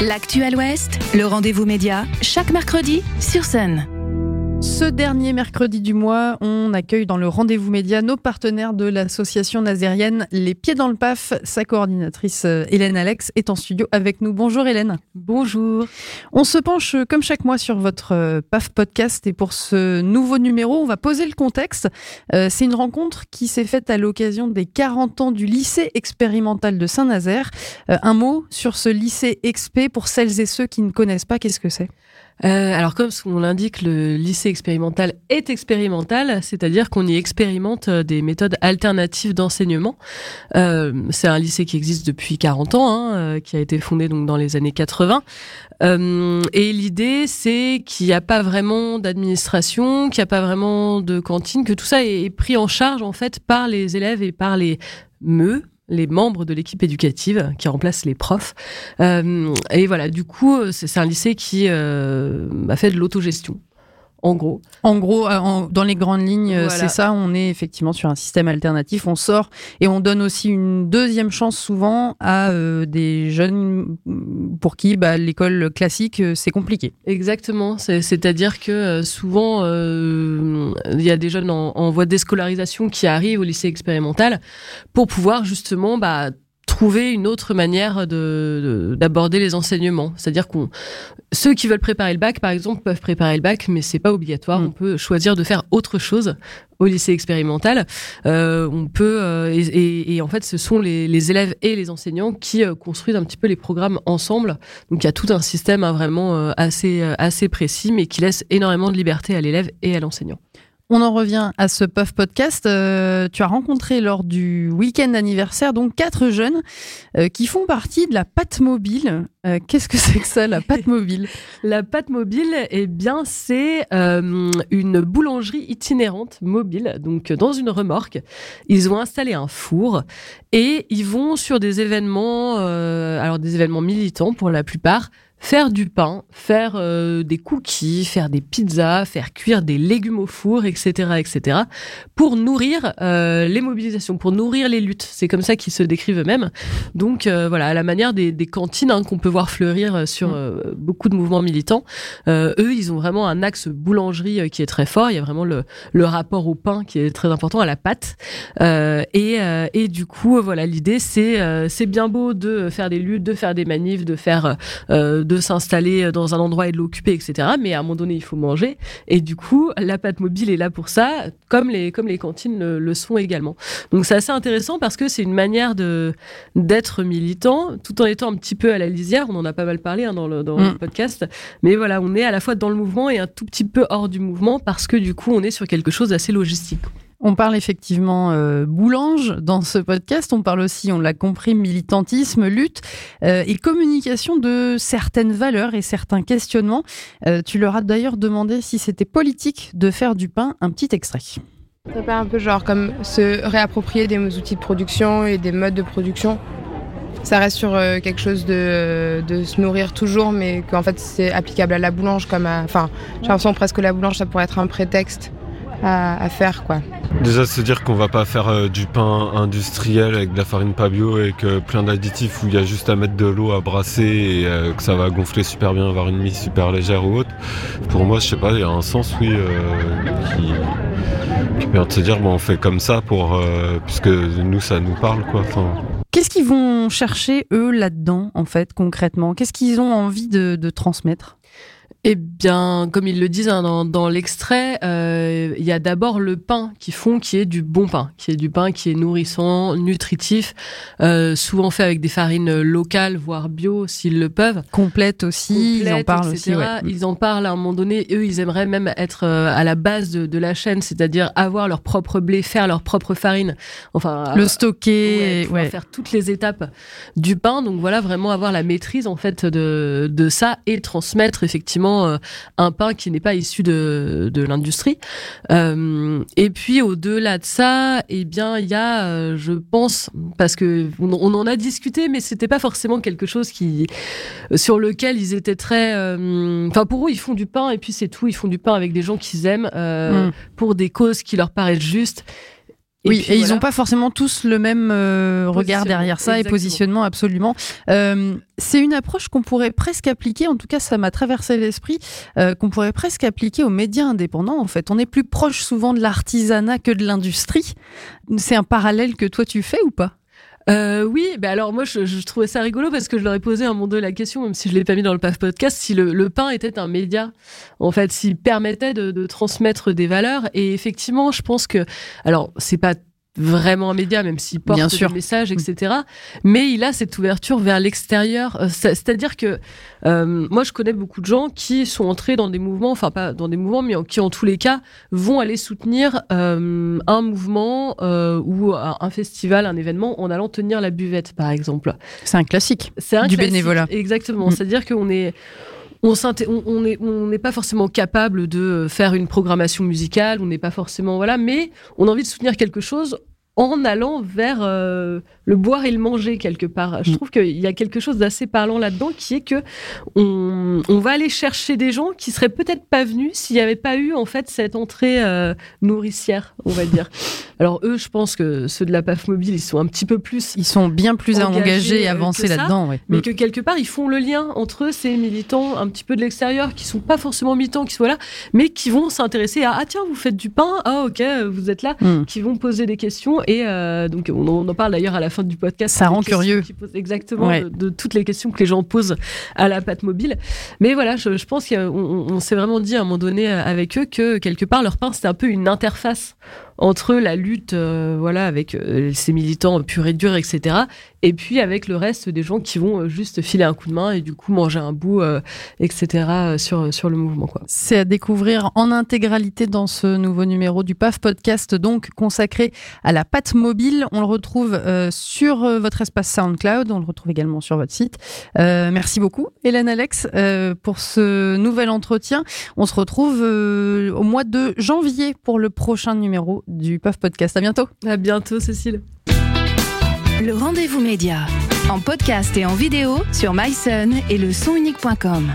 L'actuel Ouest, le rendez-vous média, chaque mercredi sur Sun. Ce dernier mercredi du mois, on accueille dans le rendez-vous média nos partenaires de l'association nazérienne Les Pieds dans le PAF. Sa coordinatrice euh, Hélène Alex est en studio avec nous. Bonjour Hélène. Bonjour. On se penche euh, comme chaque mois sur votre euh, PAF podcast et pour ce nouveau numéro, on va poser le contexte. C'est une rencontre qui s'est faite à l'occasion des 40 ans du lycée expérimental de Saint-Nazaire. Un mot sur ce lycée expé pour celles et ceux qui ne connaissent pas, qu'est-ce que c'est? Euh, alors comme on l'indique, le lycée expérimental est expérimental, c'est-à-dire qu'on y expérimente euh, des méthodes alternatives d'enseignement. Euh, c'est un lycée qui existe depuis 40 ans, hein, qui a été fondé donc dans les années 80. Euh, et l'idée, c'est qu'il n'y a pas vraiment d'administration, qu'il n'y a pas vraiment de cantine, que tout ça est pris en charge en fait par les élèves et par les MEU, les membres de l'équipe éducative qui remplacent les profs. Euh, et voilà, du coup, c'est un lycée qui euh, a fait de l'autogestion en gros. En gros, euh, dans les grandes lignes, euh, c'est ça. On est effectivement sur un système alternatif. On sort et on donne aussi une deuxième chance souvent à euh, des jeunes pour qui bah, l'école classique c'est compliqué. Exactement. C'est-à-dire que souvent il y a des jeunes en, en voie de déscolarisation qui arrivent au lycée expérimental pour pouvoir justement bah, trouver une autre manière de d'aborder les enseignements. C'est-à-dire qu'on ceux qui veulent préparer le bac, par exemple, peuvent préparer le bac, mais c'est pas obligatoire. Mm. On peut choisir de faire autre chose au lycée expérimental. Euh, on peut euh, et, et, en fait, ce sont les, les, élèves et les enseignants qui euh, construisent un petit peu les programmes ensemble. Donc il y a tout un système hein, vraiment euh, assez assez précis, mais qui laisse énormément de liberté à l'élève et à l'enseignant. On en revient à ce Puff Podcast. Euh, tu as rencontré lors du week-end anniversaire donc quatre jeunes euh, qui font partie de la pâte mobile. Euh, qu'est-ce que c'est que ça, la pâte mobile La pâte mobile, eh bien, c'est une boulangerie itinérante mobile, donc dans une remorque. Ils ont installé un four et ils vont sur des événements, alors des événements militants pour la plupart faire du pain, faire euh, des cookies, faire des pizzas, faire cuire des légumes au four, etc., etc., pour nourrir euh, les mobilisations, pour nourrir les luttes. C'est comme ça qu'ils se décrivent eux-mêmes. Donc euh, voilà, à la manière des, des cantines hein, qu'on peut voir fleurir sur mm. beaucoup de mouvements militants, eux, ils ont vraiment un axe boulangerie qui est très fort. Il y a vraiment le, le rapport au pain qui est très important, à la pâte. et, et du coup, voilà, l'idée, c'est c'est bien beau de faire des luttes, de faire des manifs, de faire de s'installer dans un endroit et de l'occuper, etc. Mais à un moment donné, il faut manger. Et du coup, la pâte mobile est là pour ça, comme les, comme les cantines le, sont également. Donc c'est assez intéressant parce que c'est une manière de d'être militant, tout en étant un petit peu à la lisière. On en a pas mal parlé hein, dans, le, dans le mm. podcast. Mais voilà, on est à la fois dans le mouvement et un tout petit peu hors du mouvement parce que du coup, on est sur quelque chose d'assez logistique. On parle effectivement euh, boulange dans ce podcast. On parle aussi, on l'a compris, militantisme, lutte euh, et communication de certaines valeurs et certains questionnements. Euh, tu leur as d'ailleurs demandé si c'était politique de faire du pain. Un petit extrait. Ça fait un peu genre comme se réapproprier des outils de production et des modes de production. Ça reste sur quelque chose de, de, se nourrir toujours, mais qu'en fait c'est applicable à la boulange comme à. Enfin, j'ai l'impression presque que la boulange ça pourrait être un prétexte à, faire quoi. Déjà se dire qu'on va pas faire euh, du pain industriel avec de la farine pas bio et que plein d'additifs où il y a juste à mettre de l'eau à brasser et euh, que ça va gonfler super bien, avoir une mise super légère ou autre. Pour moi, je sais pas, il y a un sens oui euh, qui, qui, permet de se dire bon on fait comme ça pour puisque nous ça nous parle quoi. Qu'est-ce qu'ils vont chercher eux là-dedans en fait concrètement? Qu'est-ce qu'ils ont envie de, de transmettre? Eh bien, comme ils le disent hein, dans, dans l'extrait, euh, il y a d'abord le pain qui font, qui est du bon pain, qui est du pain qui est nourrissant, nutritif, euh, souvent fait avec des farines locales, voire bio s'ils le peuvent. Complète aussi, ils en parlent aussi. Ils en parlent à un moment donné. Eux, ils aimeraient même être euh, à la base de, de la chaîne, c'est-à-dire avoir leur propre blé, faire leur propre farine, enfin le stocker, ouais, faire toutes les étapes du pain. Donc voilà, vraiment avoir la maîtrise en fait de de ça et transmettre effectivement euh, un pain qui n'est pas issu de, de l'industrie. Euh, et puis au-delà de ça, eh bien, il y a, euh, je pense, parce que on, en a discuté, mais c'était pas forcément quelque chose qui, sur lequel ils étaient très, enfin pour eux, ils font du pain et puis c'est tout. Ils font du pain avec des gens qu'ils aiment mm. pour des causes qui leur paraissent justes. Oui, puis et ils n'ont pas forcément tous le même euh, regard derrière ça et positionnement absolument. Euh, c'est une approche qu'on pourrait presque appliquer, en tout cas ça m'a traversé l'esprit, euh, qu'on pourrait presque appliquer aux médias indépendants. En fait, on est plus proche souvent de l'artisanat que de l'industrie. C'est un parallèle que toi tu fais ou pas? Euh, oui, bah alors moi je, je trouvais ça rigolo parce que je leur ai posé un moment donné la question, même si je l'ai pas mis dans le PAF podcast, si le, le pain était un média, en fait, s'il permettait de, de transmettre des valeurs. Et effectivement, je pense que, alors c'est pas vraiment un média, même s'il porte Bien des sûr. messages, etc. Mais il a cette ouverture vers l'extérieur. Euh, c'est- C'est-à-dire que euh, moi, je connais beaucoup de gens qui sont entrés dans des mouvements, enfin pas dans des mouvements, mais qui en tous les cas vont aller soutenir euh, un mouvement euh, ou un festival, un événement, en allant tenir la buvette, par exemple. C'est un classique. C'est un Du classique. bénévolat. Exactement. Mm. C'est-à-dire qu'on est on s'inté- on on n'est pas forcément capable de faire une programmation musicale, on n'est pas forcément voilà, mais on a envie de soutenir quelque chose en allant vers euh, le boire et le manger quelque part. Je Mm. trouve qu'il y a quelque chose d'assez parlant là-dedans qui est que on, on va aller chercher des gens qui seraient peut-être pas venus s'il n'y avait pas eu en fait cette entrée euh, nourricière, on va dire. Alors eux, je pense que ceux de la PAF mobile, ils sont un petit peu plus Ils sont bien plus Engagés, engagés et euh, avancés là-dedans. ouais. mais Mm. que quelque part ils font le lien entre ces militants un petit peu de l'extérieur qui sont pas forcément militants qui sont là mais qui vont s'intéresser à ah tiens vous faites du pain ah ok vous êtes là Mm. qui vont poser des questions et euh, donc on, en- on en parle d'ailleurs à la fin du podcast Ça rend curieux. qui posent exactement Ouais. de, de toutes les questions que les gens posent à la pâte mobile mais voilà je, je pense qu'on on, on s'est vraiment dit à un moment donné euh, avec eux que quelque part leur pain c'était un peu une interface entre la lutte euh, voilà avec euh, ces militants purs et durs etc et puis avec le reste des gens qui vont euh, juste filer un coup de main et du coup manger un bout euh, etc euh, sur sur le mouvement quoi C'est à découvrir en intégralité dans ce nouveau numéro du PAF podcast, donc consacré à la pâte mobile. On le retrouve euh, sur euh, votre espace SoundCloud, on le retrouve également sur votre site. Euh, merci beaucoup, Hélène Alex, euh, pour ce nouvel entretien. On se retrouve euh, au mois de janvier pour le prochain numéro du PAF podcast. À bientôt. à bientôt Cécile Le rendez-vous média. En podcast et en vidéo sur myson et le sonunique.com.